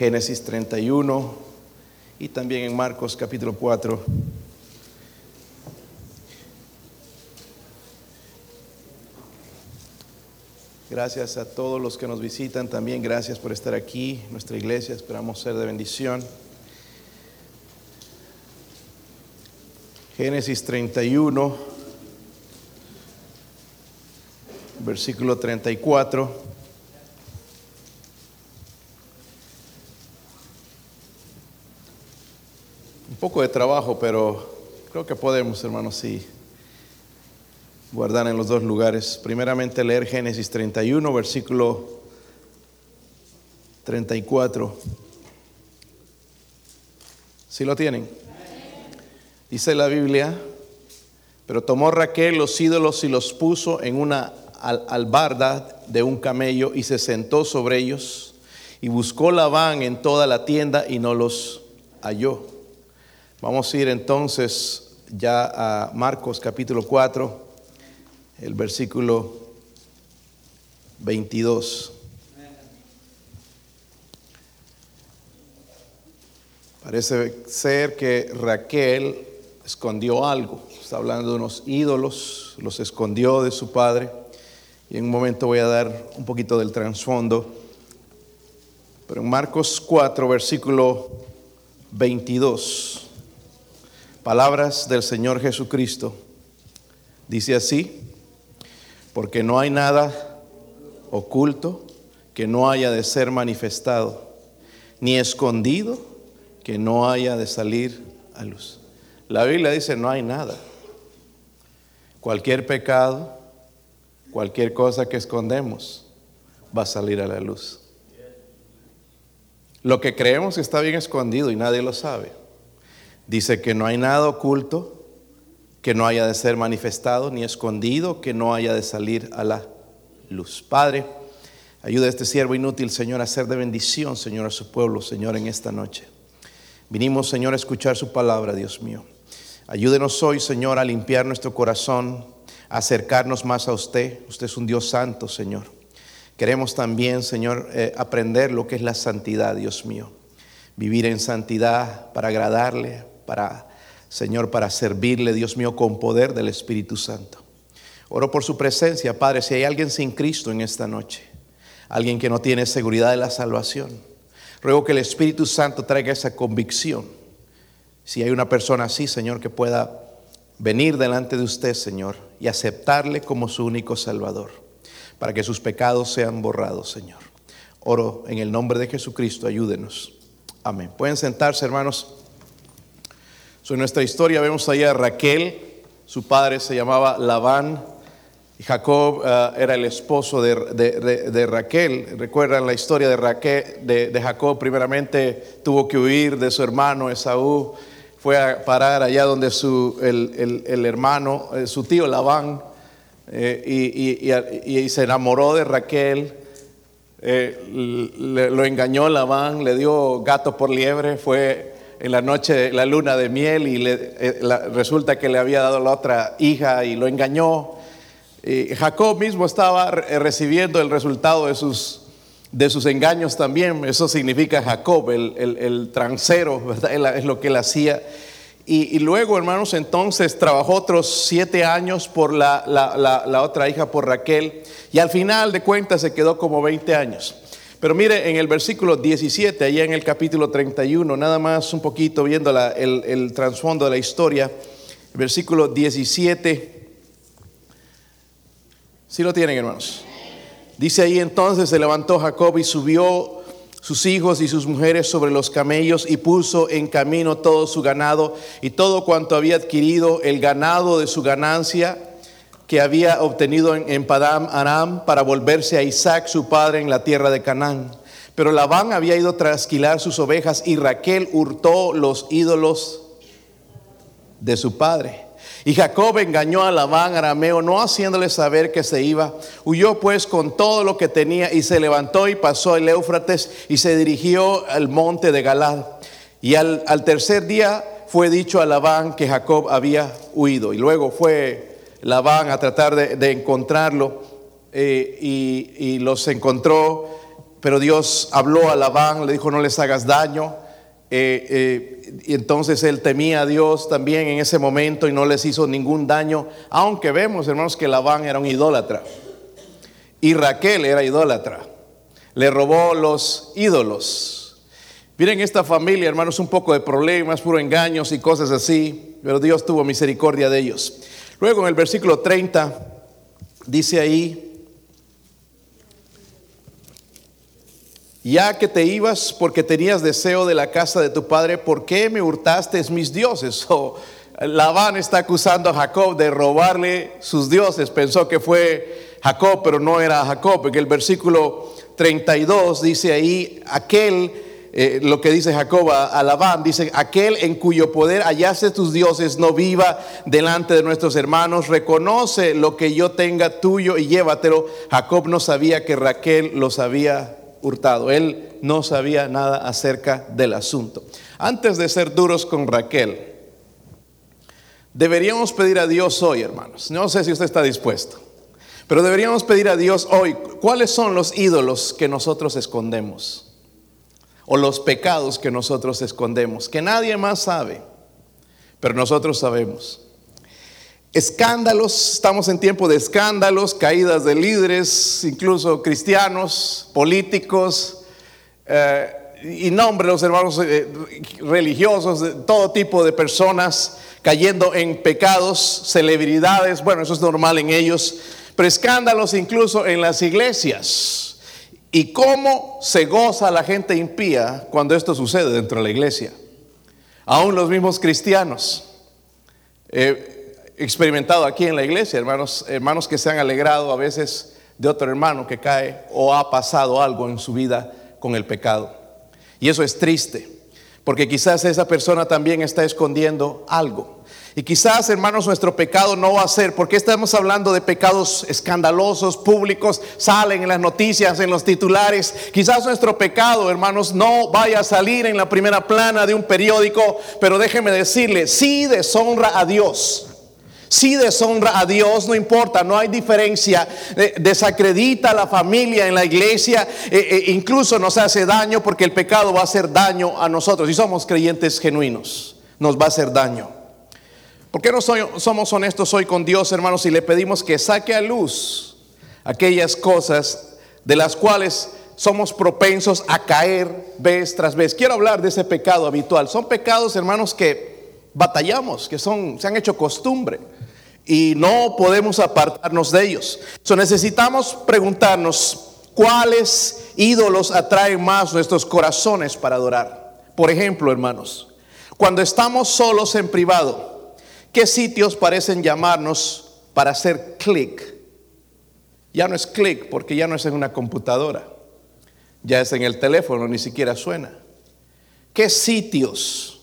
Génesis 31 y también en Marcos capítulo 4. Gracias a todos los que nos visitan también, gracias por estar aquí, nuestra iglesia, esperamos ser de bendición. Génesis 31, versículo 34. Poco de trabajo, pero creo que podemos, hermanos, sí guardar en los dos lugares. Primeramente leer Génesis 31, versículo 34. ¿Sí lo tienen? Dice la Biblia, pero tomó Raquel los ídolos y los puso en una albarda de un camello y se sentó sobre ellos y buscó Labán en toda la tienda y no los halló. Vamos a ir entonces ya a Marcos capítulo 4 el versículo 22. Parece ser que Raquel escondió algo. Está hablando de unos ídolos, los escondió de su padre. Y en un momento voy a dar un poquito del trasfondo. Pero en Marcos 4, versículo 22, palabras del Señor Jesucristo. Dice así, porque no hay nada oculto que no haya de ser manifestado, ni escondido que no haya de salir a luz. La Biblia dice no hay nada. Cualquier pecado, cualquier cosa que escondemos, va a salir a la luz. Lo que creemos está bien escondido y nadie lo sabe. Dice que no hay nada oculto que no haya de ser manifestado ni escondido, que no haya de salir a la luz. Padre, ayuda a este siervo inútil, Señor, a ser de bendición, Señor, a su pueblo, Señor, en esta noche. Vinimos, Señor, a escuchar su palabra, Dios mío. Ayúdenos hoy, Señor, a limpiar nuestro corazón, a acercarnos más a usted. Usted es un Dios santo, Señor. Queremos también, Señor, eh, aprender lo que es la santidad, Dios mío. Vivir en santidad para agradarle, para Señor, para servirle, Dios mío, con poder del Espíritu Santo. Oro por su presencia, Padre, si hay alguien sin Cristo en esta noche, alguien que no tiene seguridad de la salvación, ruego que el Espíritu Santo traiga esa convicción. Si hay una persona así, Señor, que pueda venir delante de usted, Señor, y aceptarle como su único Salvador, para que sus pecados sean borrados, Señor. Oro en el nombre de Jesucristo, ayúdenos. Amén. Pueden sentarse, hermanos en nuestra historia vemos ahí a Raquel, su padre se llamaba Labán, y Jacob eh, era el esposo de, Raquel. Recuerdan la historia de, Raquel, de, Jacob, primeramente tuvo que huir de su hermano Esaú, fue a parar allá donde su, el, hermano, eh, su tío Labán, eh, y, se enamoró de Raquel. lo engañó Labán, le dio gato por liebre, fue en la noche la luna de miel y eh, resulta que le había dado la otra hija y lo engañó. Jacob mismo estaba recibiendo el resultado de sus, de sus engaños también. Eso significa Jacob, el, el, transero, ¿verdad? Es lo que él hacía. Y, luego, hermanos, entonces trabajó otros siete años por la, la, la, otra hija, por Raquel. Y al final de cuentas se quedó como 20 años. Pero mire, en el versículo 17, allá en el capítulo 31, nada más un poquito viendo el, trasfondo de la historia, versículo 17, si lo tienen hermanos? Dice ahí entonces se levantó Jacob y subió sus hijos y sus mujeres sobre los camellos y puso en camino todo su ganado y todo cuanto había adquirido, el ganado de su ganancia que había obtenido en, Padam Aram para volverse a Isaac, su padre, en la tierra de Canaán. Pero Labán había ido a trasquilar sus ovejas y Raquel hurtó los ídolos de su padre. Y Jacob engañó a Labán arameo, no haciéndole saber que se iba. Huyó pues con todo lo que tenía y se levantó y pasó el Éufrates y se dirigió al monte de Galad. Y al, tercer día fue dicho a Labán que Jacob había huido. Y luego fue Labán a tratar de, encontrarlo eh, y, los encontró pero Dios habló a Labán, le dijo no les hagas daño. Eh, eh, y entonces él temía a Dios también en ese momento y no les hizo ningún daño, aunque vemos, hermanos, que Labán era un idólatra y Raquel era idólatra. Le robó los ídolos. Miren esta familia, hermanos, un poco de problemas, puro engaños y cosas así, pero Dios tuvo misericordia de ellos. Luego en el versículo 30 dice ahí, ya que te ibas porque tenías deseo de la casa de tu padre, ¿por qué me hurtaste mis dioses? O Labán está acusando a Jacob de robarle sus dioses. Pensó que fue Jacob, pero no era Jacob, porque el versículo 32 dice ahí, aquel, eh, lo que dice Jacob a, dice, aquel en cuyo poder hallaste tus dioses no viva delante de nuestros hermanos, reconoce lo que yo tenga tuyo y llévatelo. Jacob no sabía que Raquel los había hurtado. Él no sabía nada acerca del asunto. Antes de ser duros con Raquel, deberíamos pedir a Dios hoy, hermanos. No sé si usted está dispuesto, pero deberíamos pedir a Dios hoy cuáles son los ídolos que nosotros escondemos o los pecados que nosotros escondemos, que nadie más sabe, pero nosotros sabemos. Escándalos, estamos en tiempo de escándalos, caídas de líderes, incluso cristianos, políticos, eh, y nombre los hermanos eh, religiosos, de todo tipo de personas cayendo en pecados, celebridades, bueno, eso es normal en ellos, pero escándalos incluso en las iglesias. ¿Y cómo se goza la gente impía cuando esto sucede dentro de la iglesia? Aún los mismos cristianos. Eh, experimentado aquí en la iglesia, hermanos, hermanos que se han alegrado a veces de otro hermano que cae o ha pasado algo en su vida con el pecado. Y eso es triste, porque quizás esa persona también está escondiendo algo. Y quizás, hermanos, nuestro pecado no va a ser, porque estamos hablando de pecados escandalosos, públicos, salen en las noticias, en los titulares. Quizás nuestro pecado, hermanos, no vaya a salir en la primera plana de un periódico, pero déjeme decirle, sí deshonra a Dios. Si deshonra a Dios, no importa, no hay diferencia. Eh, desacredita a la familia en la iglesia, eh, eh, incluso nos hace daño porque el pecado va a hacer daño a nosotros. Y somos creyentes genuinos, nos va a hacer daño. ¿Por qué no somos honestos hoy con Dios, hermanos, y le pedimos que saque a luz aquellas cosas de las cuales somos propensos a caer vez tras vez? Quiero hablar de ese pecado habitual. Son pecados, hermanos, que batallamos, que son, se han hecho costumbre y no podemos apartarnos de ellos. So, necesitamos preguntarnos cuáles ídolos atraen más nuestros corazones para adorar. Por ejemplo, hermanos, cuando estamos solos en privado, ¿qué sitios parecen llamarnos para hacer clic? Ya no es clic porque ya no es en una computadora, ya es en el teléfono, ni siquiera suena. ¿Qué sitios?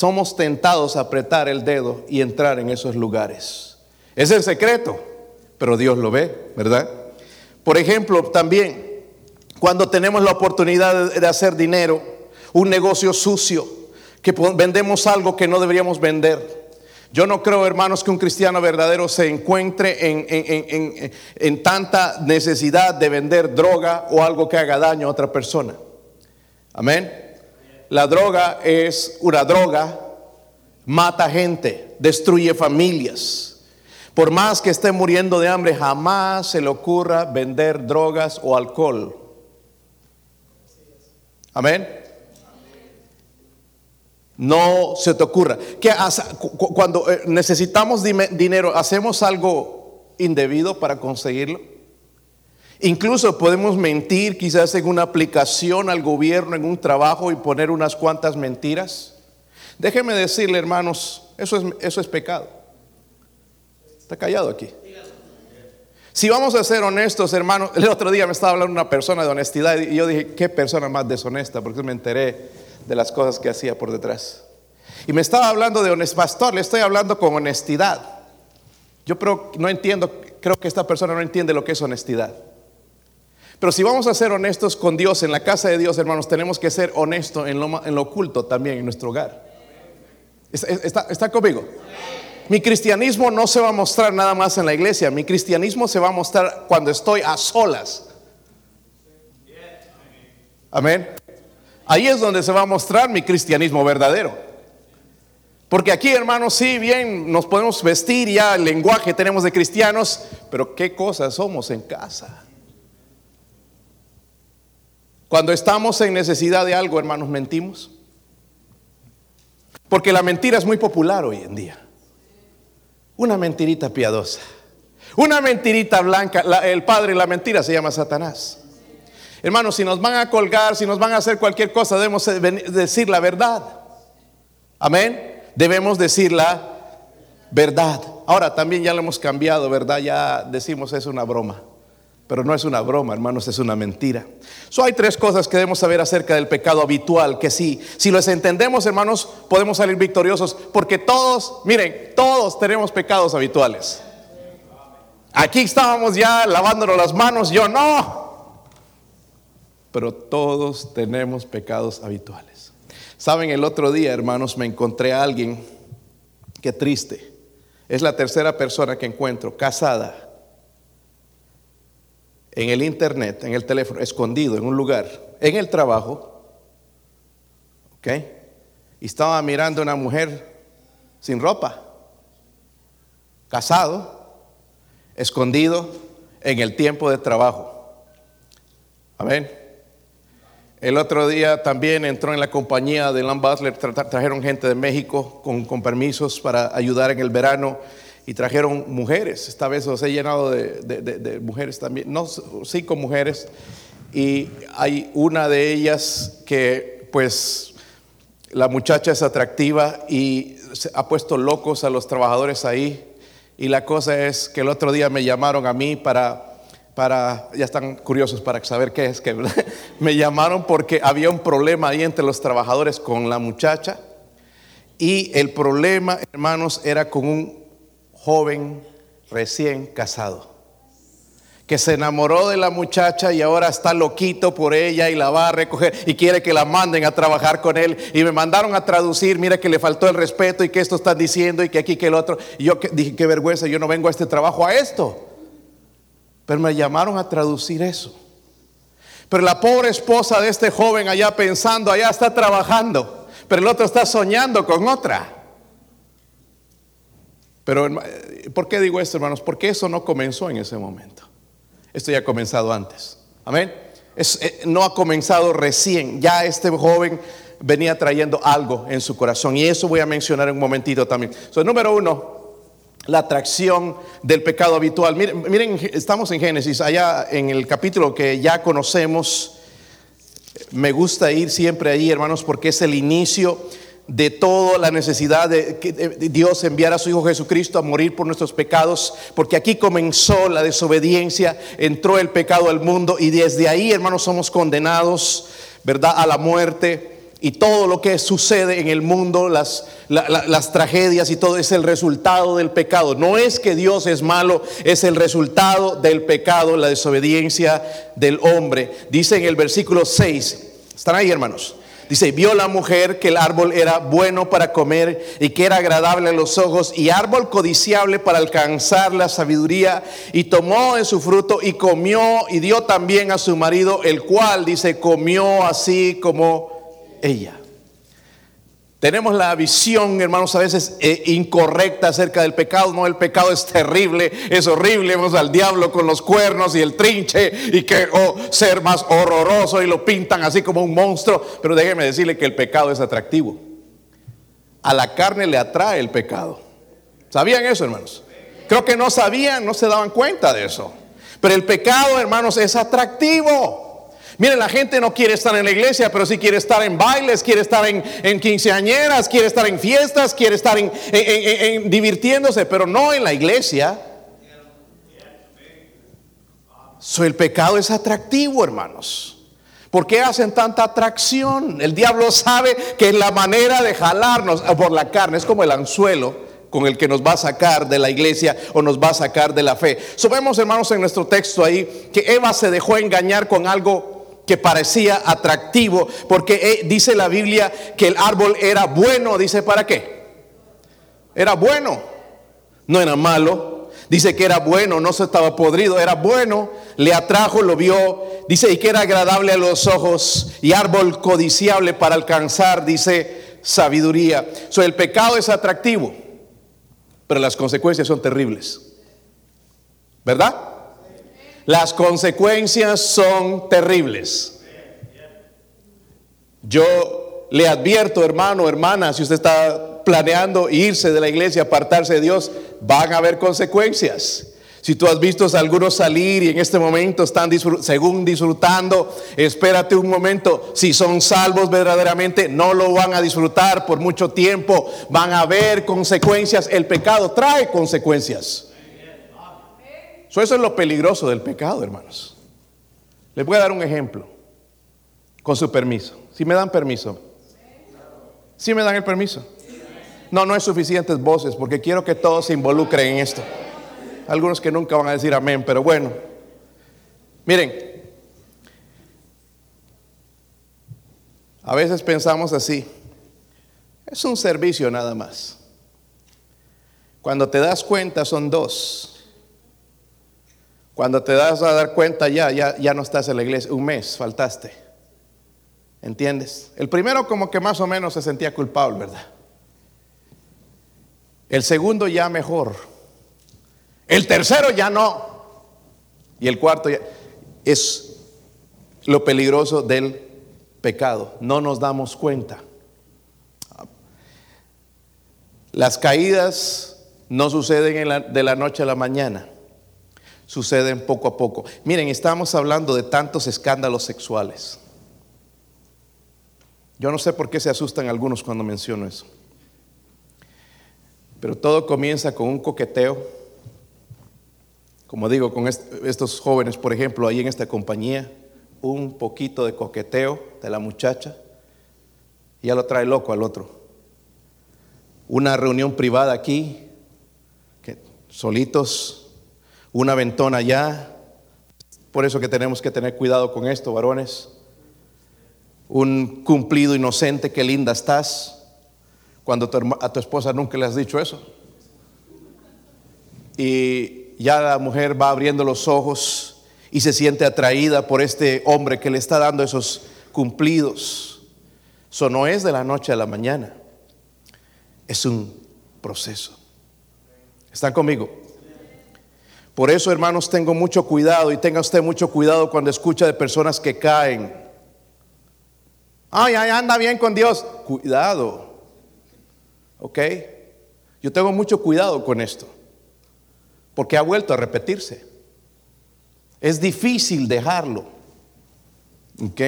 somos tentados a apretar el dedo y entrar en esos lugares. Es el secreto, pero Dios lo ve, ¿verdad? Por ejemplo, también cuando tenemos la oportunidad de hacer dinero, un negocio sucio, que vendemos algo que no deberíamos vender. Yo no creo, hermanos, que un cristiano verdadero se encuentre en, en, en, tanta necesidad de vender droga o algo que haga daño a otra persona. Amén. La droga es una droga, mata gente, destruye familias. Por más que esté muriendo de hambre, jamás se le ocurra vender drogas o alcohol. Amén. No se te ocurra. Que cuando eh, necesitamos dinero, hacemos algo indebido para conseguirlo. Incluso podemos mentir quizás en una aplicación al gobierno, en un trabajo y poner unas cuantas mentiras. Déjeme decirle, hermanos, eso es, eso es pecado. Está callado aquí. Si vamos a ser honestos, hermanos, el otro día me estaba hablando una persona de honestidad y yo dije, ¿qué persona más deshonesta? Porque me enteré de las cosas que hacía por detrás. Y me estaba hablando de honestidad, pastor, le estoy hablando con honestidad. Yo pero no entiendo, creo que esta persona no entiende lo que es honestidad. Pero si vamos a ser honestos con Dios, en la casa de Dios, hermanos, tenemos que ser honestos en lo, en lo oculto también, en nuestro hogar. ¿Está, está conmigo? Mi cristianismo no se va a mostrar nada más en la iglesia, mi cristianismo se va a mostrar cuando estoy a solas. Amén. Ahí es donde se va a mostrar mi cristianismo verdadero. Porque aquí, hermanos, sí, bien, nos podemos vestir ya, el lenguaje tenemos de cristianos, pero ¿qué cosas somos en casa? Cuando estamos en necesidad de algo, hermanos, mentimos. Porque la mentira es muy popular hoy en día. Una mentirita piadosa. Una mentirita blanca. el padre de la mentira se llama Satanás. Hermanos, si nos van a colgar, si nos van a hacer cualquier cosa, debemos decir la verdad. Amén. Debemos decir la verdad. Ahora también ya lo hemos cambiado, ¿verdad? Ya decimos es una broma. Pero no es una broma, hermanos, es una mentira. So, hay tres cosas que debemos saber acerca del pecado habitual, que si, si los entendemos, hermanos, podemos salir victoriosos, porque todos, miren, todos tenemos pecados habituales. Aquí estábamos ya lavándonos las manos, yo no. Pero todos tenemos pecados habituales. Saben, el otro día, hermanos, me encontré a alguien, que triste, es la tercera persona que encuentro, casada en el internet, en el teléfono, escondido en un lugar, en el trabajo, ¿ok? Estaba mirando a una mujer sin ropa, casado, escondido en el tiempo de trabajo. Amén. El otro día también entró en la compañía de Lam Butler, trajeron gente de México con, con permisos para ayudar en el verano y trajeron mujeres. Esta vez los he llenado de, mujeres también, no, cinco mujeres. Y hay una de ellas que pues la muchacha es atractiva y ha puesto locos a los trabajadores ahí. Y la cosa es que el otro día me llamaron a mí para, para ya están curiosos para saber qué es, que me llamaron porque había un problema ahí entre los trabajadores con la muchacha. Y el problema, hermanos, era con un joven recién casado, que se enamoró de la muchacha y ahora está loquito por ella y la va a recoger y quiere que la manden a trabajar con él. Y me mandaron a traducir, mira que le faltó el respeto y que esto están diciendo y que aquí que el otro. Y yo dije, qué vergüenza, yo no vengo a este trabajo a esto. Pero me llamaron a traducir eso. Pero la pobre esposa de este joven allá pensando, allá está trabajando, pero el otro está soñando con otra. Pero, ¿por qué digo esto, hermanos? Porque eso no comenzó en ese momento. Esto ya ha comenzado antes. Amén. Eh, no ha comenzado recién. Ya este joven venía trayendo algo en su corazón. Y eso voy a mencionar en un momentito también. So, número uno, la atracción del pecado habitual. Miren, miren, estamos en Génesis, allá en el capítulo que ya conocemos. Me gusta ir siempre ahí, hermanos, porque es el inicio de toda la necesidad de que Dios enviara a su Hijo Jesucristo a morir por nuestros pecados, porque aquí comenzó la desobediencia, entró el pecado al mundo y desde ahí, hermanos, somos condenados, ¿verdad?, a la muerte. Y todo lo que sucede en el mundo, las, tragedias y todo es el resultado del pecado. No es que Dios es malo, es el resultado del pecado, la desobediencia del hombre. Dice en el versículo 6, ¿están ahí hermanos? Dice, vio la mujer que el árbol era bueno para comer y que era agradable a los ojos y árbol codiciable para alcanzar la sabiduría y tomó en su fruto y comió y dio también a su marido, el cual, dice, comió así como ella. Tenemos la visión, hermanos, a veces eh, incorrecta acerca del pecado. No, el pecado es terrible, es horrible. Vemos al diablo con los cuernos y el trinche y que oh, ser más horroroso y lo pintan así como un monstruo. Pero déjeme decirle que el pecado es atractivo. A la carne le atrae el pecado. ¿Sabían eso, hermanos? Creo que no sabían, no se daban cuenta de eso. Pero el pecado, hermanos, es atractivo. Miren, la gente no quiere estar en la iglesia, pero sí quiere estar en bailes, quiere estar en, quinceañeras, quiere estar en fiestas, quiere estar en, divirtiéndose, pero no en la iglesia. So, el pecado es atractivo, hermanos. ¿Por qué hacen tanta atracción? El diablo sabe que es la manera de jalarnos por la carne, es como el anzuelo con el que nos va a sacar de la iglesia o nos va a sacar de la fe. So, vemos, hermanos, en nuestro texto ahí que Eva se dejó engañar con algo que parecía atractivo, porque eh, dice la Biblia que el árbol era bueno, dice para qué. Era bueno, no era malo. Dice que era bueno, no se estaba podrido, era bueno, le atrajo, lo vio. Dice y que era agradable a los ojos y árbol codiciable para alcanzar, dice sabiduría. So, el pecado es atractivo, pero las consecuencias son terribles. ¿Verdad? Las consecuencias son terribles. Yo le advierto, hermano, hermana, si usted está planeando irse de la iglesia, apartarse de Dios, van a haber consecuencias. Si tú has visto a algunos salir y en este momento están según disfrutando, espérate un momento. Si son salvos verdaderamente, no lo van a disfrutar por mucho tiempo. Van a haber consecuencias. El pecado trae consecuencias. Eso es lo peligroso del pecado, hermanos. Les voy a dar un ejemplo, con su permiso. Si me dan permiso. Si me dan el permiso. No, no es suficientes voces porque quiero que todos se involucren en esto. Algunos que nunca van a decir amén, pero bueno. Miren, a veces pensamos así. Es un servicio nada más. Cuando te das cuenta son dos. Cuando te das a dar cuenta ya, ya, ya no estás en la iglesia. Un mes faltaste. ¿Entiendes? El primero como que más o menos se sentía culpable, ¿verdad? El segundo ya mejor. El tercero ya no. Y el cuarto ya es lo peligroso del pecado. No nos damos cuenta. Las caídas no suceden de la noche a la mañana. Suceden poco a poco. Miren, estamos hablando de tantos escándalos sexuales. Yo no sé por qué se asustan algunos cuando menciono eso. Pero todo comienza con un coqueteo. Como digo, con estos jóvenes, por ejemplo, ahí en esta compañía, un poquito de coqueteo de la muchacha, ya lo trae loco al otro. Una reunión privada aquí, que, solitos, una ventona allá. Por eso que tenemos que tener cuidado con esto, varones. Un cumplido inocente, qué linda estás cuando a tu esposa nunca le has dicho eso. Y ya la mujer va abriendo los ojos y se siente atraída por este hombre que le está dando esos cumplidos. Eso no es de la noche a la mañana, es un proceso. ¿Están conmigo? Por eso, hermanos, tengo mucho cuidado y tenga usted mucho cuidado cuando escucha de personas que caen. Ay, ay, anda bien con Dios. Cuidado. ¿Ok? Yo tengo mucho cuidado con esto, porque ha vuelto a repetirse. Es difícil dejarlo. ¿Ok?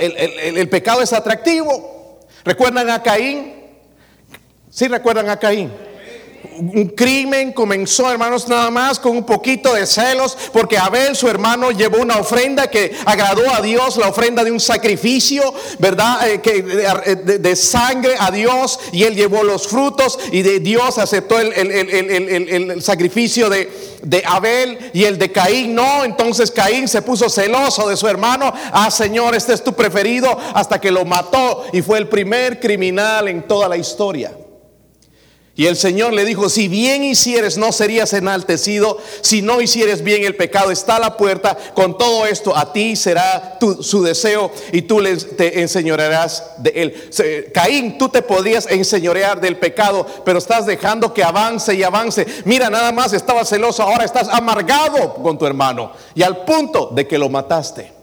el, pecado es atractivo. ¿Recuerdan a Caín? ¿Sí recuerdan a Caín? Un crimen comenzó, hermanos, nada más con un poquito de celos, porque Abel, su hermano, llevó una ofrenda que agradó a Dios, la ofrenda de un sacrificio, ¿verdad? Eh, que, de, sangre a Dios, y él llevó los frutos, y de Dios aceptó el, el sacrificio de, de Abel y el de Caín no. Entonces Caín se puso celoso de su hermano. Ah, Señor, este es tu preferido, hasta que lo mató, y fue el primer criminal en toda la historia. Y el Señor le dijo, si bien hicieres no serías enaltecido, si no hicieres bien el pecado está a la puerta, con todo esto a ti será su deseo y tú te enseñorearás de él. Caín, tú te podrías enseñorear del pecado, pero estás dejando que avance y avance. Mira, nada más estaba celoso, ahora estás amargado con tu hermano y al punto de que lo mataste.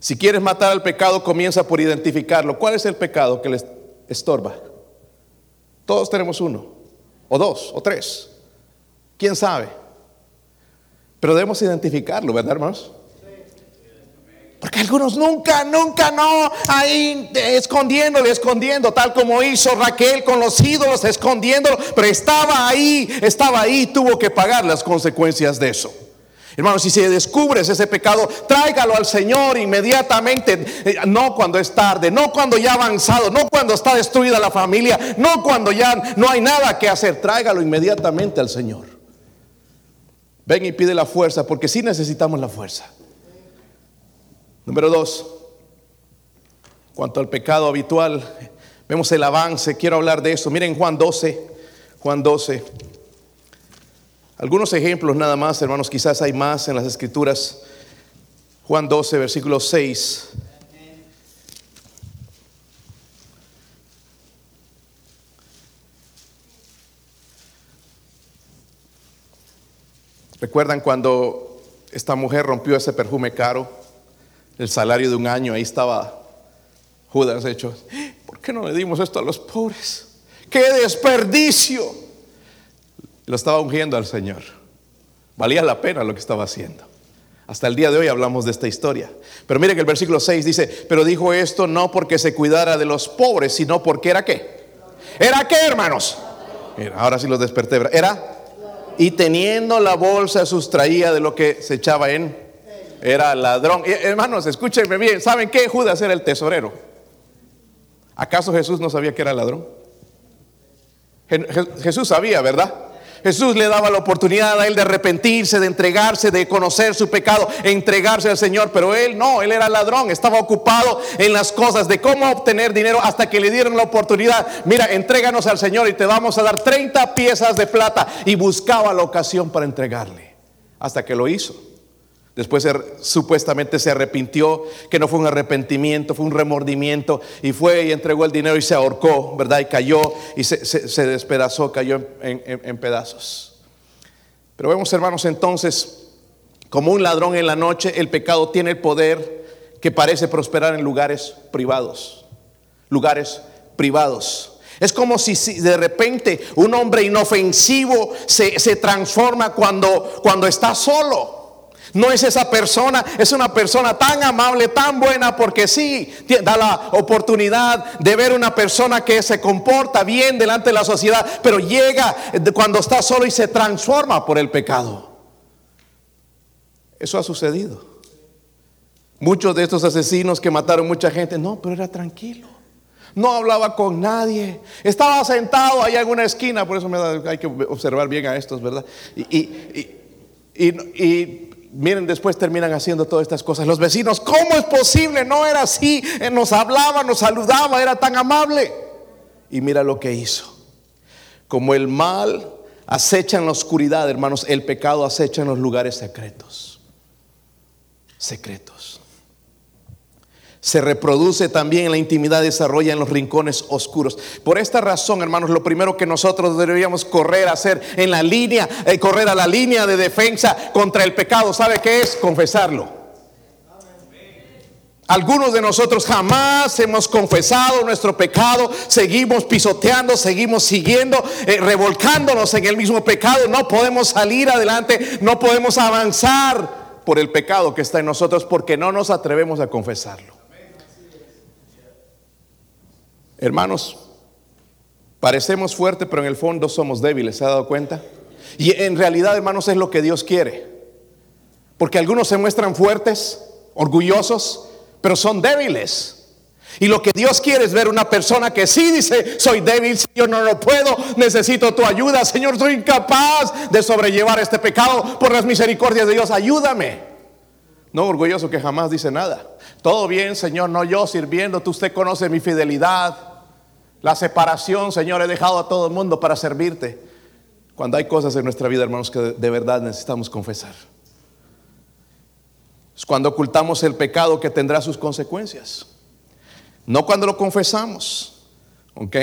Si quieres matar al pecado, comienza por identificarlo. ¿Cuál es el pecado que les estorba? Todos tenemos uno, o dos, o tres. ¿Quién sabe? Pero debemos identificarlo, ¿verdad, hermanos? Porque algunos nunca, nunca no, ahí escondiéndolo, escondiendo, tal como hizo Raquel con los ídolos, escondiéndolo, pero estaba ahí, estaba ahí, tuvo que pagar las consecuencias de eso. Hermanos, si se descubres ese pecado, tráigalo al Señor inmediatamente, eh, no cuando es tarde, no cuando ya ha avanzado, no cuando está destruida la familia, no cuando ya no hay nada que hacer, tráigalo inmediatamente al Señor. Ven y pide la fuerza, porque sí necesitamos la fuerza. Número dos, cuanto al pecado habitual, vemos el avance, quiero hablar de eso. Miren Juan 12, Juan 12. Algunos ejemplos nada más, hermanos, quizás hay más en las escrituras. Juan 12, versículo 6. ¿Recuerdan cuando esta mujer rompió ese perfume caro? El salario de un año, ahí estaba Judas hecho. ¿Por qué no le dimos esto a los pobres? ¡Qué desperdicio! Lo estaba ungiendo al Señor. Valía la pena lo que estaba haciendo. Hasta el día de hoy hablamos de esta historia. Pero miren que el versículo 6 dice, pero dijo esto no porque se cuidara de los pobres, sino porque era qué. ¿Era qué, hermanos? ahora sí los desperté. Era y teniendo la bolsa sustraía de lo que se echaba en, era ladrón. hermanos, escúchenme bien, ¿saben qué? Judas era el tesorero. ¿Acaso Jesús no sabía que era ladrón? Jesús sabía, ¿verdad? Jesús le daba la oportunidad a él de arrepentirse, de entregarse, de conocer su pecado, entregarse al Señor, pero él no, él era ladrón, estaba ocupado en las cosas de cómo obtener dinero hasta que le dieron la oportunidad. Mira, entréganos al Señor y te vamos a dar 30 piezas de plata y buscaba la ocasión para entregarle, hasta que lo hizo. Después supuestamente se arrepintió, que no fue un arrepentimiento, fue un remordimiento, y fue y entregó el dinero y se ahorcó, ¿verdad? Y cayó y se, despedazó, cayó en, pedazos. Pero vemos, hermanos, entonces, como un ladrón en la noche, el pecado tiene el poder que parece prosperar en lugares privados, lugares privados. Es como si, de repente un hombre inofensivo se, se transforma cuando, cuando está solo. No es esa persona, es una persona tan amable, tan buena, porque sí, da la oportunidad de ver una persona que se comporta bien delante de la sociedad, pero llega cuando está solo y se transforma por el pecado. Eso ha sucedido. Muchos de estos asesinos que mataron mucha gente, no, pero era tranquilo. No hablaba con nadie. Estaba sentado allá en una esquina, por eso me hay que observar bien a estos, ¿verdad? y, y miren, después terminan haciendo todas estas cosas. Los vecinos, ¿cómo es posible? No era así. Nos hablaba, nos saludaba, era tan amable. Y mira lo que hizo. Como el mal acecha en la oscuridad, hermanos, el pecado acecha en los lugares secretos. Secretos se reproduce también en la intimidad, desarrolla en los rincones oscuros. Por esta razón, hermanos, lo primero que nosotros deberíamos correr a hacer en la línea, eh, correr a la línea de defensa contra el pecado, ¿sabe qué es? Confesarlo. Algunos de nosotros jamás hemos confesado nuestro pecado, seguimos pisoteando, seguimos siguiendo, eh, revolcándonos en el mismo pecado, no podemos salir adelante, no podemos avanzar por el pecado que está en nosotros porque no nos atrevemos a confesarlo. Hermanos, parecemos fuertes, pero en el fondo somos débiles, ¿se ha dado cuenta? Y en realidad, hermanos, es lo que Dios quiere. Porque algunos se muestran fuertes, orgullosos, pero son débiles. Y lo que Dios quiere es ver una persona que sí dice, soy débil, Señor, no lo puedo, necesito tu ayuda, Señor, soy incapaz de sobrellevar este pecado por las misericordias de Dios, ayúdame. No orgulloso que jamás dice nada. Todo bien, Señor, no yo sirviéndote, usted conoce mi fidelidad. La separación, Señor, he dejado a todo el mundo para servirte. Cuando hay cosas en nuestra vida, hermanos, que de verdad necesitamos confesar. Es cuando ocultamos el pecado que tendrá sus consecuencias. No cuando lo confesamos. ¿Ok?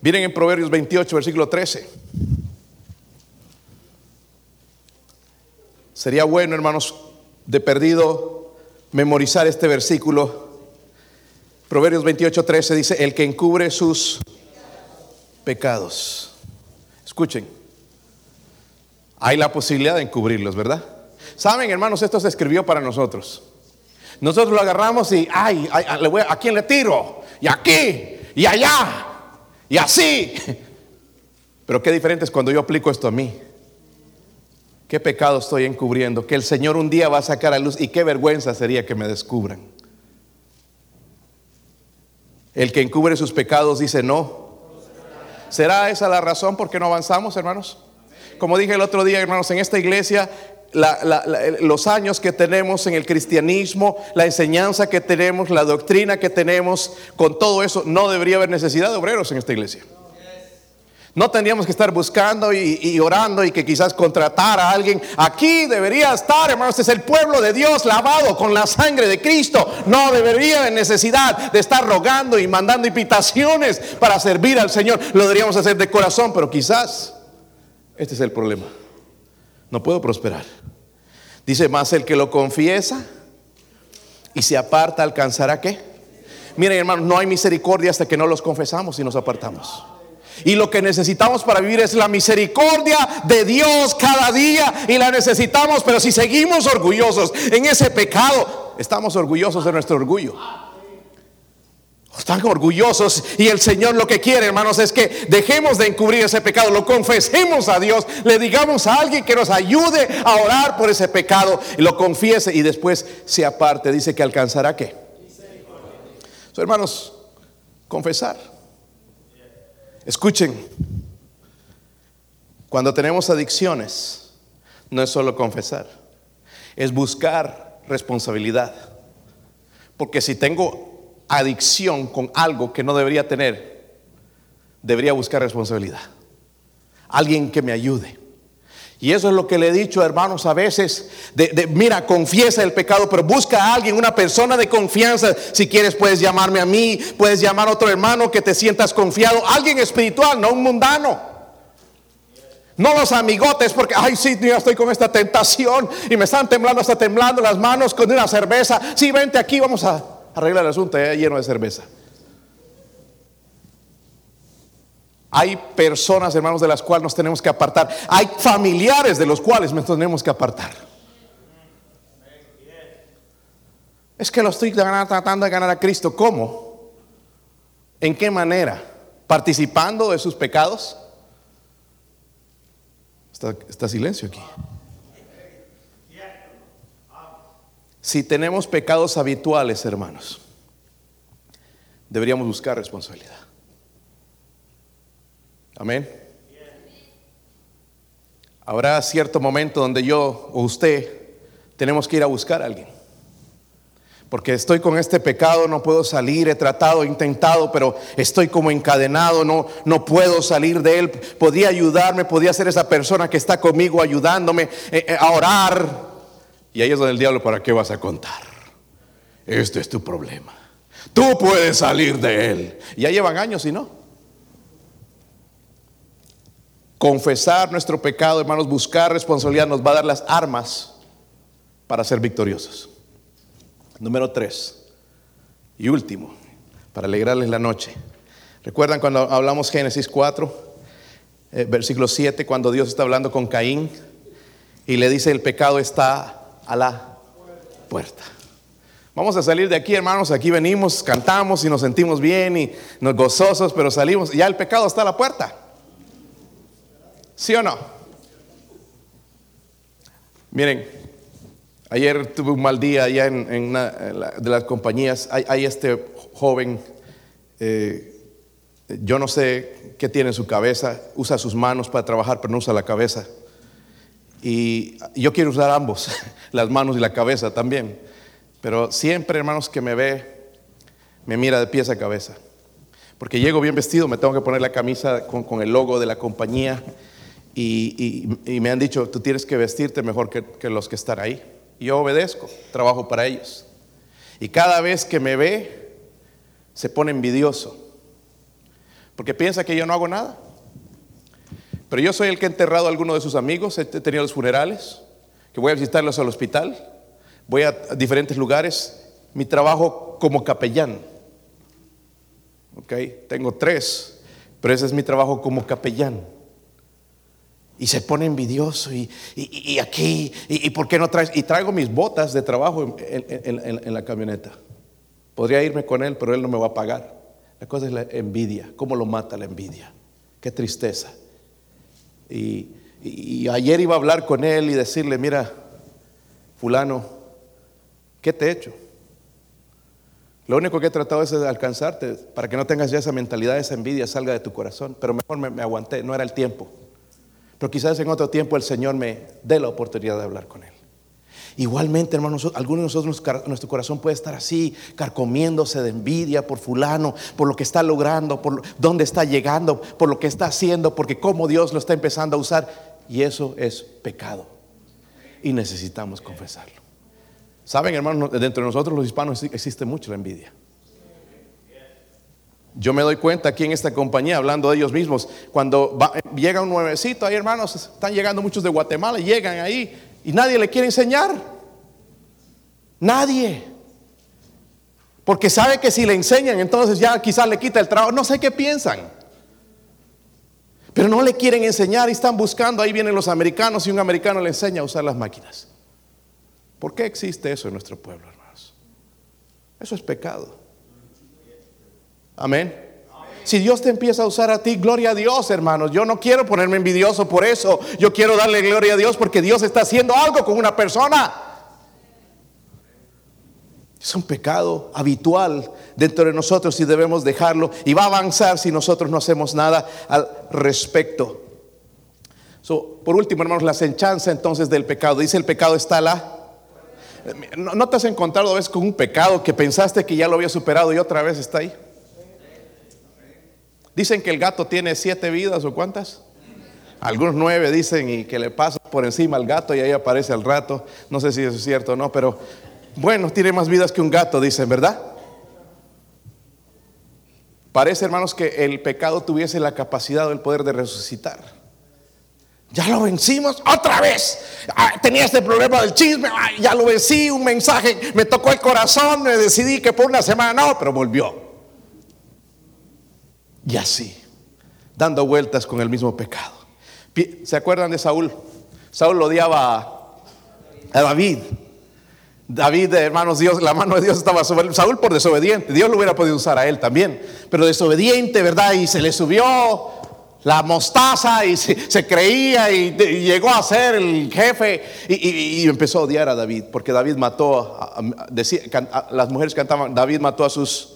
Miren en Proverbios 28, versículo 13. Sería bueno, hermanos, de perdido memorizar este versículo Proverbios 28, 13 dice, el que encubre sus pecados. Escuchen, hay la posibilidad de encubrirlos, ¿verdad? Saben, hermanos, esto se escribió para nosotros. Nosotros lo agarramos y, ay, le voy, ¿a quién le tiro? Y aquí, y allá, y así. Pero qué diferente es cuando yo aplico esto a mí. ¿Qué pecado estoy encubriendo? Que el Señor un día va a sacar a luz y qué vergüenza sería que me descubran. El que encubre sus pecados dice no. ¿Será esa la razón por qué no avanzamos, hermanos? Como dije el otro día, hermanos, en esta iglesia, los años que tenemos en el cristianismo, la enseñanza que tenemos, la doctrina que tenemos, con todo eso, no debería haber necesidad de obreros en esta iglesia. No tendríamos que estar buscando y, orando y que quizás contratar a alguien. Aquí debería estar, hermanos, es el pueblo de Dios lavado con la sangre de Cristo. No debería de necesidad de estar rogando y mandando invitaciones para servir al Señor. Lo deberíamos hacer de corazón, pero quizás este es el problema. No puedo prosperar. Dice más el que lo confiesa y se aparta alcanzará qué. Miren, hermanos, no hay misericordia hasta que no los confesamos y nos apartamos. Y lo que necesitamos para vivir es la misericordia de Dios cada día. Y la necesitamos, pero si seguimos orgullosos en ese pecado, estamos orgullosos de nuestro orgullo. Están orgullosos y el Señor lo que quiere, hermanos, es que dejemos de encubrir ese pecado, lo confesemos a Dios, le digamos a alguien que nos ayude a orar por ese pecado y lo confiese y después se aparte. Dice que alcanzará qué. hermanos, confesar. Escuchen, cuando tenemos adicciones, no es solo confesar, es buscar responsabilidad. Porque si tengo adicción con algo que no debería tener, debería buscar responsabilidad. Alguien que me ayude. Y eso es lo que le he dicho, hermanos, a veces, de, mira, confiesa el pecado, pero busca a alguien, una persona de confianza. Si quieres, puedes llamarme a mí, puedes llamar a otro hermano que te sientas confiado, alguien espiritual, no un mundano. No los amigotes, porque, ay, sí, yo estoy con esta tentación y me están temblando, hasta temblando las manos con una cerveza. Sí, vente aquí, vamos a arreglar el asunto, ya lleno de cerveza. Hay personas, hermanos, de las cuales nos tenemos que apartar. Hay familiares de los cuales nos tenemos que apartar. Es que lo estoy tratando de ganar a Cristo. ¿Cómo? ¿En qué manera? ¿Participando de sus pecados? Está, está silencio aquí. Si tenemos pecados habituales, hermanos, deberíamos buscar responsabilidad. Amén. Habrá cierto momento donde yo o usted tenemos que ir a buscar a alguien. Porque estoy con este pecado, no puedo salir, he tratado, he intentado, pero estoy como encadenado, no, no puedo salir de él. Podría ayudarme, podría ser esa persona que está conmigo ayudándome eh, eh, a orar. Y ahí es donde el diablo, ¿para qué vas a contar? Este es tu problema. Tú puedes salir de él. Ya llevan años y no. Confesar nuestro pecado, hermanos, buscar responsabilidad nos va a dar las armas para ser victoriosos. Número tres y último, para alegrarles la noche. ¿Recuerdan cuando hablamos Génesis 4, eh, versículo 7, cuando Dios está hablando con Caín y le dice el pecado está a la puerta? Vamos a salir de aquí, hermanos. Aquí venimos, cantamos y nos sentimos bien y nos gozosos, pero salimos. Ya el pecado está a la puerta. ¿Sí o no? Miren, ayer tuve un mal día allá en, una de las compañías. Hay, este joven, eh, yo no sé qué tiene en su cabeza, usa sus manos para trabajar, pero no usa la cabeza. Y yo quiero usar ambos, las manos y la cabeza también. Pero siempre, hermanos, que me ve, me mira de pies a cabeza. Porque llego bien vestido, me tengo que poner la camisa con, con el logo de la compañía y, me han dicho, tú tienes que vestirte mejor que, los que están ahí. Yo obedezco, trabajo para ellos. Y cada vez que me ve, se pone envidioso, porque piensa que yo no hago nada. Pero yo soy el que ha enterrado a algunos de sus amigos, he tenido los funerales, que voy a visitarlos al hospital, voy a diferentes lugares, mi trabajo como capellán. ¿Ok? Tengo tres, pero ese es mi trabajo como capellán y se pone envidioso y, aquí, y, por qué no traes? Y traigo mis botas de trabajo en, la camioneta. Podría irme con él, pero él no me va a pagar. La cosa es la envidia. ¿Cómo lo mata la envidia? Qué tristeza. Y, ayer iba a hablar con él y decirle, mira, fulano, ¿qué te he hecho? Lo único que he tratado es de alcanzarte para que no tengas ya esa mentalidad, esa envidia salga de tu corazón. Pero mejor me aguanté, no era el tiempo. Pero quizás en otro tiempo el Señor me dé la oportunidad de hablar con Él. Igualmente, hermanos, algunos de nosotros, nuestro corazón puede estar así, carcomiéndose de envidia por fulano, por lo que está logrando, por dónde está llegando, por lo que está haciendo, porque cómo Dios lo está empezando a usar. Y eso es pecado. Y necesitamos confesarlo. Saben, hermanos, dentro de nosotros los hispanos existe mucho la envidia. Yo me doy cuenta aquí en esta compañía, hablando de ellos mismos, cuando llega un nuevecito, ahí hermanos, están llegando muchos de Guatemala, llegan ahí y nadie le quiere enseñar. Nadie. Porque sabe que si le enseñan, entonces ya quizás le quita el trabajo. No sé qué piensan. Pero no le quieren enseñar y están buscando. Ahí vienen los americanos y un americano le enseña a usar las máquinas. ¿Por qué existe eso en nuestro pueblo, hermanos? Eso es pecado. Amén. Si Dios te empieza a usar a ti, gloria a Dios, hermanos. Yo no quiero ponerme envidioso por eso. Yo quiero darle gloria a Dios porque Dios está haciendo algo con una persona. Es un pecado habitual dentro de nosotros y debemos dejarlo. Y va a avanzar si nosotros no hacemos nada al respecto. por último, hermanos, la senchanza entonces del pecado. Dice el pecado está la... ¿No, te has encontrado a veces con un pecado que pensaste que ya lo había superado y otra vez está ahí? Dicen que el gato tiene siete vidas o cuántas. Algunos nueve dicen y que le pasa por encima al gato y ahí aparece al rato. No sé si eso es cierto o no, pero bueno, tiene más vidas que un gato, dicen, ¿verdad? Parece, hermanos, que el pecado tuviese la capacidad o el poder de resucitar. Ya lo vencimos otra vez. Ah, tenía este problema del chisme, ah, ya lo vencí, un mensaje, me tocó el corazón, me decidí que por una semana no, pero volvió. Y así, dando vueltas con el mismo pecado. ¿Se acuerdan de Saúl? Saúl odiaba a David. David, hermanos, Dios, la mano de Dios estaba sobre. Saúl por desobediente. Dios lo hubiera podido usar a él también. Pero desobediente, ¿verdad? Y se le subió la mostaza y se, creía y, llegó a ser el jefe y, empezó a odiar a David. Porque David mató, las mujeres cantaban, David mató a sus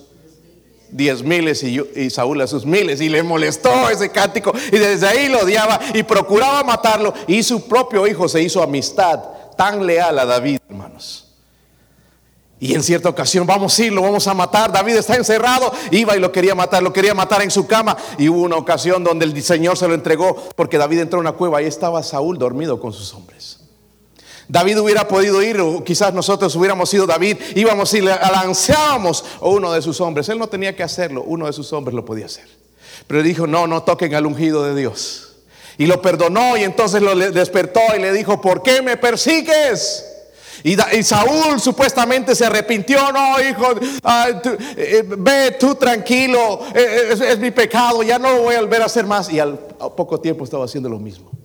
diez miles y, Saúl a sus miles y le molestó ese cántico y desde ahí lo odiaba y procuraba matarlo y su propio hijo se hizo amistad tan leal a David, hermanos. Y en cierta ocasión, vamos a ir, lo vamos a matar. David está encerrado, iba y lo quería matar, lo quería matar en su cama. Y hubo una ocasión donde el Señor se lo entregó porque David entró en una cueva y estaba Saúl dormido con sus hombres. David hubiera podido ir, o quizás nosotros hubiéramos sido David, íbamos y lanzábamos a uno de sus hombres. Él no tenía que hacerlo, uno de sus hombres lo podía hacer. Pero dijo, no, no toquen al ungido de Dios. Y lo perdonó y entonces lo despertó y le dijo, ¿por qué me persigues? Y, Saúl supuestamente se arrepintió, no, hijo, eh, ve tú tranquilo, eh, es, es, mi pecado, ya no lo voy a volver a hacer más. Y al poco tiempo estaba haciendo lo mismo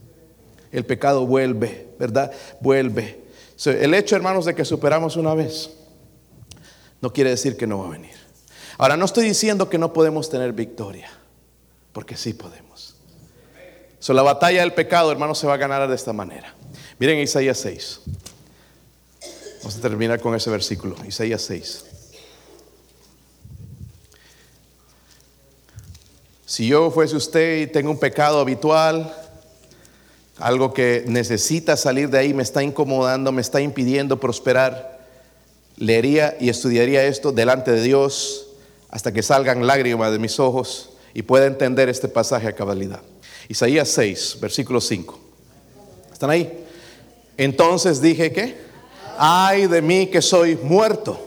el pecado vuelve, ¿verdad? Vuelve. el hecho, hermanos, de que superamos una vez, no quiere decir que no va a venir. Ahora, no estoy diciendo que no podemos tener victoria, porque sí podemos. La batalla del pecado, hermanos, se va a ganar de esta manera. Miren Isaías 6. Vamos a terminar con ese versículo, Isaías 6. Si yo fuese usted y tengo un pecado habitual, algo que necesita salir de ahí, me está incomodando, me está impidiendo prosperar, leería y estudiaría esto delante de Dios hasta que salgan lágrimas de mis ojos y pueda entender este pasaje a cabalidad. Isaías 6, versículo 5. ¿Están ahí? Entonces dije que, ay de mí que soy muerto,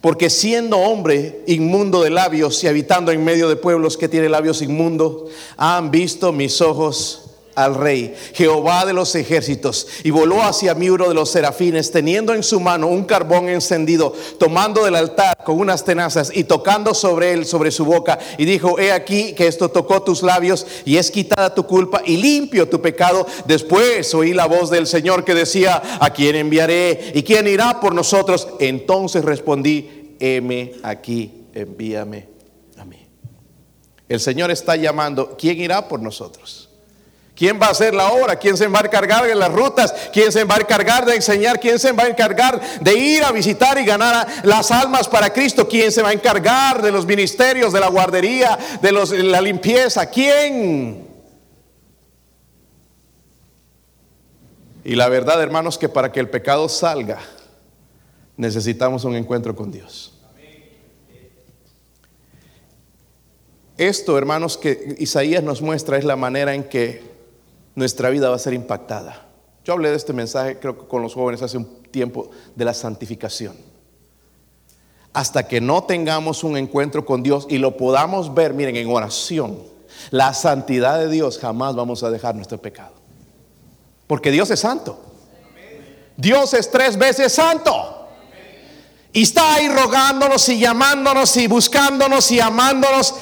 porque siendo hombre inmundo de labios y habitando en medio de pueblos que tienen labios inmundos, han visto mis ojos al rey, Jehová de los ejércitos, y voló hacia mí uno de los serafines, teniendo en su mano un carbón encendido, tomando del altar con unas tenazas y tocando sobre él, sobre su boca, y dijo, he aquí que esto tocó tus labios y es quitada tu culpa y limpio tu pecado. Después oí la voz del Señor que decía, ¿a quién enviaré? ¿Y quién irá por nosotros? Entonces respondí, heme aquí, envíame a mí. El Señor está llamando, ¿quién irá por nosotros? ¿Quién va a hacer la obra? ¿Quién se va a encargar de las rutas? ¿Quién se va a encargar de enseñar? ¿Quién se va a encargar de ir a visitar y ganar las almas para Cristo? ¿Quién se va a encargar de los ministerios, de la guardería, de, la limpieza? ¿Quién? Y la verdad, hermanos, que para que el pecado salga, necesitamos un encuentro con Dios. Esto, hermanos, que Isaías nos muestra es la manera en que nuestra vida va a ser impactada. Yo hablé de este mensaje, creo que con los jóvenes hace un tiempo, de la santificación. Hasta que no tengamos un encuentro con Dios y lo podamos ver, miren, en oración, la santidad de Dios, jamás vamos a dejar nuestro pecado. Porque Dios es santo. Dios es tres veces santo. Y está ahí rogándonos y llamándonos y buscándonos y amándonos.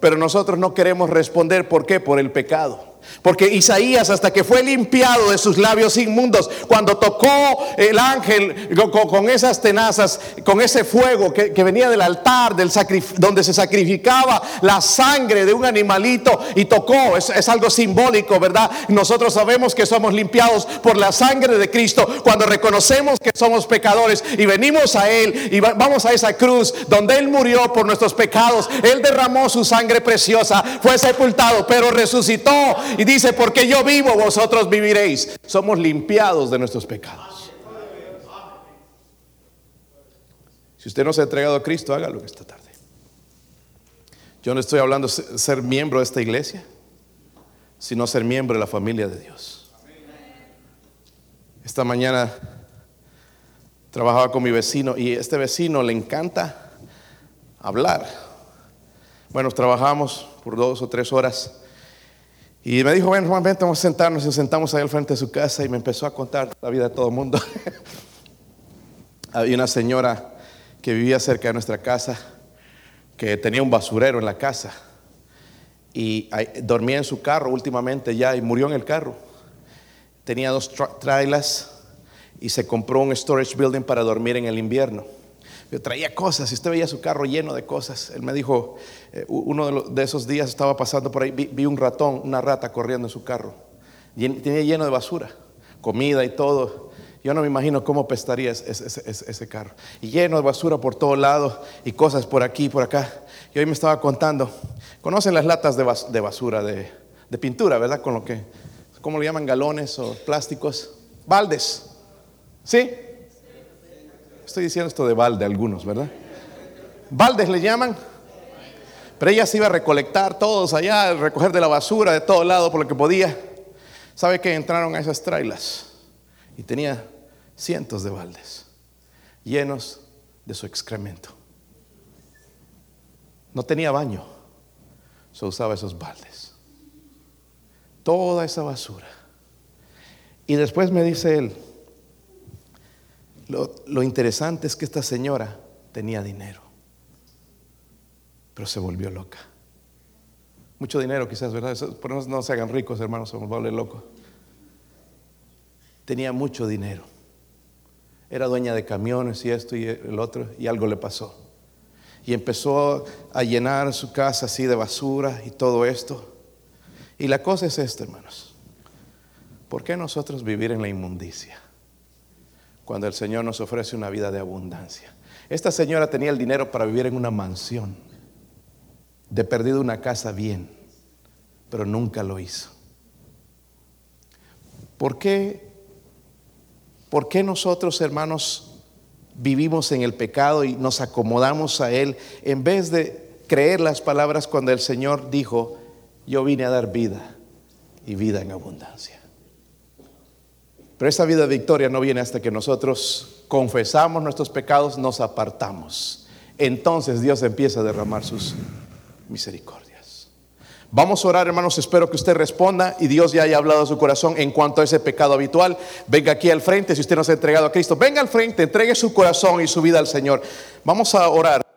Pero nosotros no queremos responder. ¿Por qué? Por el pecado. Porque Isaías, hasta que fue limpiado de sus labios inmundos, cuando tocó el ángel con, esas tenazas, con ese fuego que, venía del altar, del donde se sacrificaba la sangre de un animalito y tocó, es, es, algo simbólico, ¿verdad? Nosotros sabemos que somos limpiados por la sangre de Cristo cuando reconocemos que somos pecadores y venimos a Él y vamos a esa cruz donde Él murió por nuestros pecados. Él derramó su sangre preciosa, fue sepultado, pero resucitó y dice, porque yo vivo, vosotros viviréis. Somos limpiados de nuestros pecados. Si usted no se ha entregado a Cristo, hágalo esta tarde. Yo no estoy hablando de ser miembro de esta iglesia, sino ser miembro de la familia de Dios. Esta mañana trabajaba con mi vecino y este vecino le encanta hablar. Bueno, trabajamos por dos o tres horas y me dijo, bueno, Juan, vamos a sentarnos. Y nos sentamos ahí al frente de su casa y me empezó a contar la vida de todo el mundo. Había una señora que vivía cerca de nuestra casa, que tenía un basurero en la casa. Y dormía en su carro últimamente ya y murió en el carro. Tenía dos trailers y se compró un storage building para dormir en el invierno. Yo traía cosas, y usted veía su carro lleno de cosas. Él me dijo, eh, uno de, esos días estaba pasando por ahí, vi, un ratón, una rata corriendo en su carro. tenía lleno de basura, comida y todo. Yo no me imagino cómo pestaría ese, carro. Y lleno de basura por todos lados y cosas por aquí y por acá. Y hoy me estaba contando, ¿conocen las latas de, basura, de, de, pintura, verdad? Con lo que, ¿cómo le llaman? Galones o plásticos. Baldes. ¿Sí? Estoy diciendo esto de balde algunos, ¿verdad? Baldes le llaman. Pero ella se iba a recolectar todos allá, recoger de la basura de todo lado por lo que podía. ¿Sabe que entraron a esas trailas? Y tenía cientos de baldes llenos de su excremento. No tenía baño, se usaba esos baldes. Toda esa basura. Y después me dice él, lo, interesante es que esta señora tenía dinero, pero se volvió loca. Mucho dinero quizás, ¿verdad? Por eso no se hagan ricos, hermanos, se vuelve loco. Tenía mucho dinero. Era dueña de camiones y esto y el otro, y algo le pasó. Y empezó a llenar su casa así de basura y todo esto. Y la cosa es esta, hermanos. ¿Por qué nosotros vivir en la inmundicia? Cuando el Señor nos ofrece una vida de abundancia. Esta señora tenía el dinero para vivir en una mansión, de perdido una casa bien, pero nunca lo hizo. ¿Por qué? ¿Por qué nosotros, hermanos, vivimos en el pecado y nos acomodamos a él en vez de creer las palabras cuando el Señor dijo, yo vine a dar vida y vida en abundancia? Pero esa vida de victoria no viene hasta que nosotros confesamos nuestros pecados, nos apartamos. Entonces Dios empieza a derramar sus misericordias. Vamos a orar, hermanos. Espero que usted responda y Dios ya haya hablado a su corazón en cuanto a ese pecado habitual. Venga aquí al frente si usted no se ha entregado a Cristo. Venga al frente, entregue su corazón y su vida al Señor. Vamos a orar.